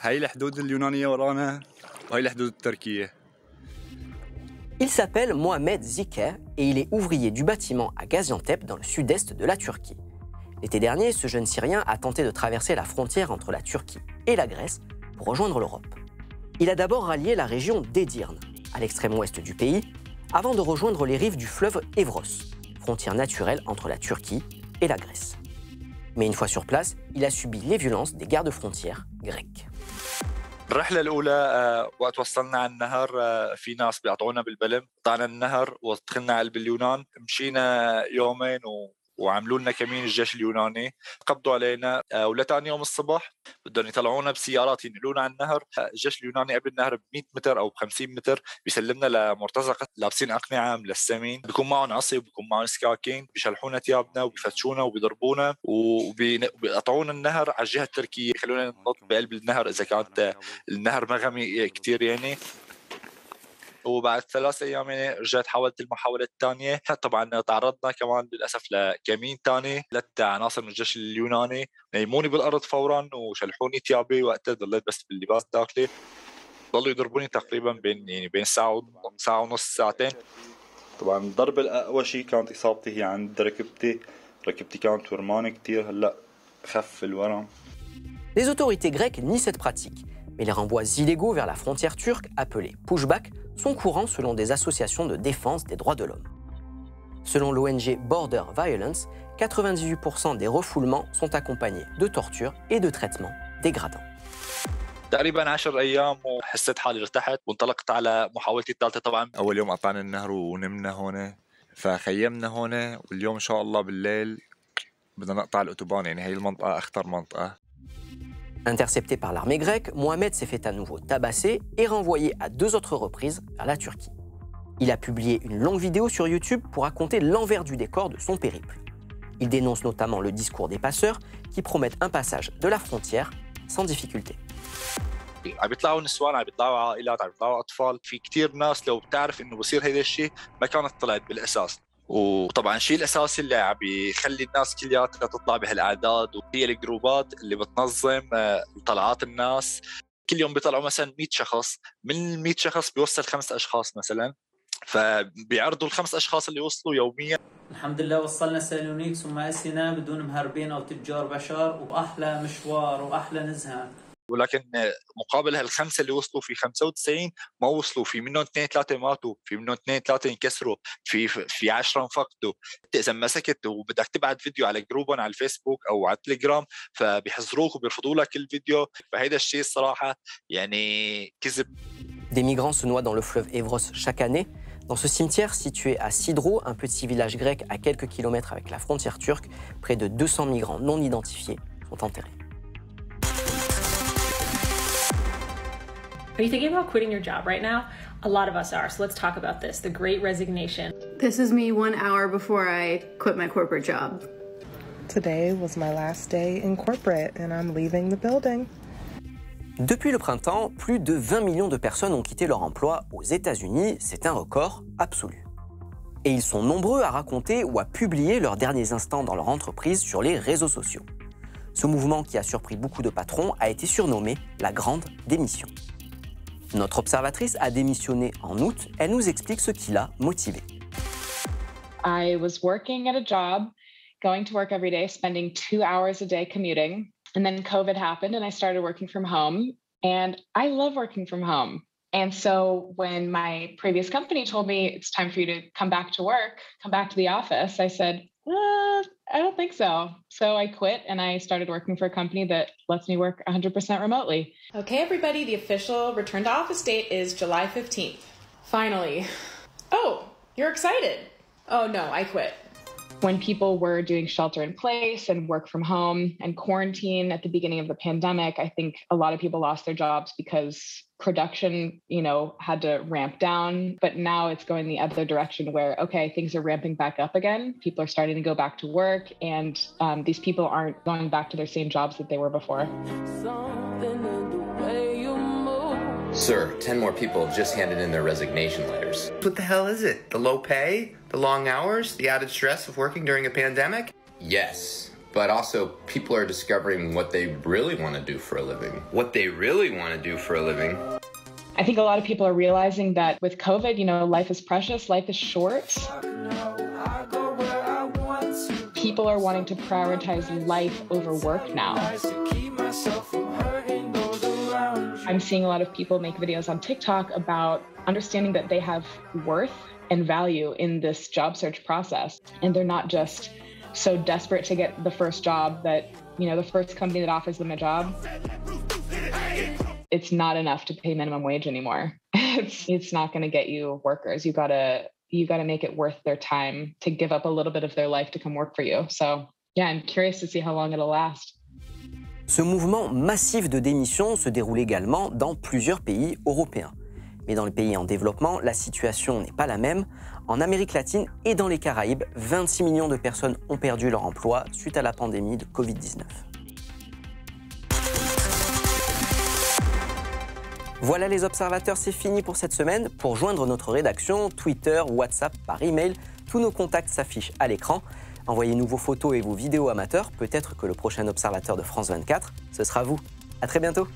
هاي الحدود اليونانية ورانا وهي الحدود التركية Il s'appelle Mohamed Ziker et il est ouvrier du bâtiment à Gaziantep dans le sud-est de la Turquie. L'été dernier, ce jeune Syrien a tenté de traverser la frontière entre la Turquie et la Grèce pour rejoindre l'Europe. Il a d'abord rallié la région d'Edirne, à l'extrême ouest du pays, avant de rejoindre les rives du fleuve Evros, frontière naturelle entre la Turquie et la Grèce. Mais une fois sur place, il a subi les violences des gardes-frontières grecs. الرحلة الأولى آه، وقت وصلنا على النهر آه، في ناس بيعطونا بالبلم قطعنا النهر ودخلنا على اليونان مشينا يومين و... وعملوا لنا كمين الجيش اليوناني. قبضوا علينا آه، ولتاني يوم الصبح بدهم يطلعونا بسيارات ينقلونا على النهر. الجيش اليوناني قبل النهر ب 100 متر أو ب 50 متر بيسلمنا لمرتزقة لابسين أقنعة ملسمين بيكون معهم عصي وبيكون معهم سكاكين. بيشلحونا ثيابنا وبيفتشونا وبيضربونا وبيقطعونا النهر على الجهة التركية. يخلونا ننط بقلب النهر إذا كانت النهر مغمي كثير يعني. وبعد ثلاث أيام يعني رجعت حاولت المحاوله الثانية طبعا تعرضنا كمان للأسف لكمين ثاني ثلاث عناصر من الجيش اليوناني. نيموني بالأرض فورا وشلحوني ثيابي وقتها ضليت بس باللباس الداخلي ضلوا يضربوني تقريبا بين يعني بين ساعة ساعة ونص ساعتين. طبعا الضربة الأقوى شيء كانت إصابتي هي عند ركبتي. ركبتي كانت ورمانة كتير. هلأ خف الورم. Les autorités grecques nient cette pratique, mais les renvois illégaux vers la frontière turque, appelés pushback, sont courants selon des associations de défense des droits de l'homme. Selon l'ONG Border Violence, 98% des refoulements sont accompagnés de tortures et de traitements dégradants. تقريبا 10 ايام وحسيت حالي ارتحت وانطلقت على محاولتي الثالثه طبعا أول يوم قطعنا النهر ونمنا هون فخيمنا هون واليوم إن شاء الله بالليل بدنا نقطع الأوتوبان يعني هي المنطقة أخطر منطقة Intercepté par l'armée grecque, Mohamed s'est fait à nouveau tabasser et renvoyé à deux autres reprises vers la Turquie. Il a publié une longue vidéo sur YouTube pour raconter l'envers du décor de son périple. Il dénonce notamment le discours des passeurs qui promettent un passage de la frontière sans difficulté. عم بيطلعوا نسوان عم بيطلعوا عائلات عم بيطلعوا اطفال في كتير ناس لو بتعرف انه بصير هيدا الشيء ما كانت طلعت بالاساس وطبعا الشيء الاساسي اللي عم بيخلي الناس كلياتها تطلع بهالأعداد وهي الجروبات اللي بتنظم آه، طلعات الناس. كل يوم بيطلعوا مثلا 100 شخص. من ال 100 شخص بيوصل خمس أشخاص مثلا. فبيعرضوا الخمس أشخاص اللي وصلوا يوميا. الحمد لله وصلنا سالونيك ثم اسينا بدون مهربين أو تجار بشر وأحلى مشوار وأحلى نزهة. ولكن مقابل هالخمسه اللي وصلوا في 95 ما وصلوا في منهم اثنين ثلاثه ماتوا في منهم اثنين ثلاثه انكسروا في في 10 انفقدوا انت اذا مسكت وبدك تبعت فيديو على جروبهم على الفيسبوك او على التليجرام فبيحظروك وبيرفضوا لك الفيديو فهيدا الشيء الصراحه يعني كذب Des migrants se noient dans le fleuve Evros chaque année. Dans ce cimetière situé à Sidro, un petit village grec à quelques kilomètres avec la frontière turque, près de 200 migrants non identifiés sont enterrés. Are you thinking about quitting your job right now? A lot of us are. So let's talk about this the great resignation. This is me one hour before I quit my corporate job. Today was my last day in corporate and I'm leaving the building. Depuis le printemps, plus de 20 millions de personnes ont quitté leur emploi aux États-Unis. C'est un record absolu. Et ils sont nombreux à raconter ou à publier leurs derniers instants dans leur entreprise sur les réseaux sociaux. Ce mouvement qui a surpris beaucoup de patrons a été surnommé la grande démission. Notre observatrice a démissionné en août. Elle nous explique ce qui l'a motivée. I was working at a job, going to work every day, spending two hours a day commuting. And then COVID happened and I started working from home. And I love working from home. And so when my previous company told me it's time for you to come back to work, come back to the office, I said, uh, I don't think so. So I quit and I started working for a company that lets me work 100% remotely. Okay, everybody, the official return to office date is July 15th. Finally. Oh, you're excited. Oh no, I quit. When people were doing shelter in place and work from home and quarantine at the beginning of the pandemic, I think a lot of people lost their jobs because production, you know, had to ramp down. But now it's going the other direction where, okay, things are ramping back up again. People are starting to go back to work, and um, these people aren't going back to their same jobs that they were before. Sir, 10 more people have just handed in their resignation letters. What the hell is it? The low pay? The long hours? The added stress of working during a pandemic? Yes, but also people are discovering what they really want to do for a living. What they really want to do for a living. I think a lot of people are realizing that with COVID, you know, life is precious, life is short. People are wanting to prioritize life over work now. I'm seeing a lot of people make videos on TikTok about understanding that they have worth and value in this job search process. And they're not just so desperate to get the first job that, you know, the first company that offers them a job. It's not enough to pay minimum wage anymore. It's it's not going to get you workers. You got to you got to make it worth their time to give up a little bit of their life to come work for you. So, yeah, I'm curious to see how long it'll last. Ce mouvement massif de démission se déroule également dans plusieurs pays européens. Mais dans les pays en développement, la situation n'est pas la même. En Amérique latine et dans les Caraïbes, 26 millions de personnes ont perdu leur emploi suite à la pandémie de Covid-19. Voilà les observateurs, c'est fini pour cette semaine. Pour joindre notre rédaction, Twitter, WhatsApp, par email, tous nos contacts s'affichent à l'écran. Envoyez-nous vos photos et vos vidéos amateurs, peut-être que le prochain observateur de France 24, ce sera vous. À très bientôt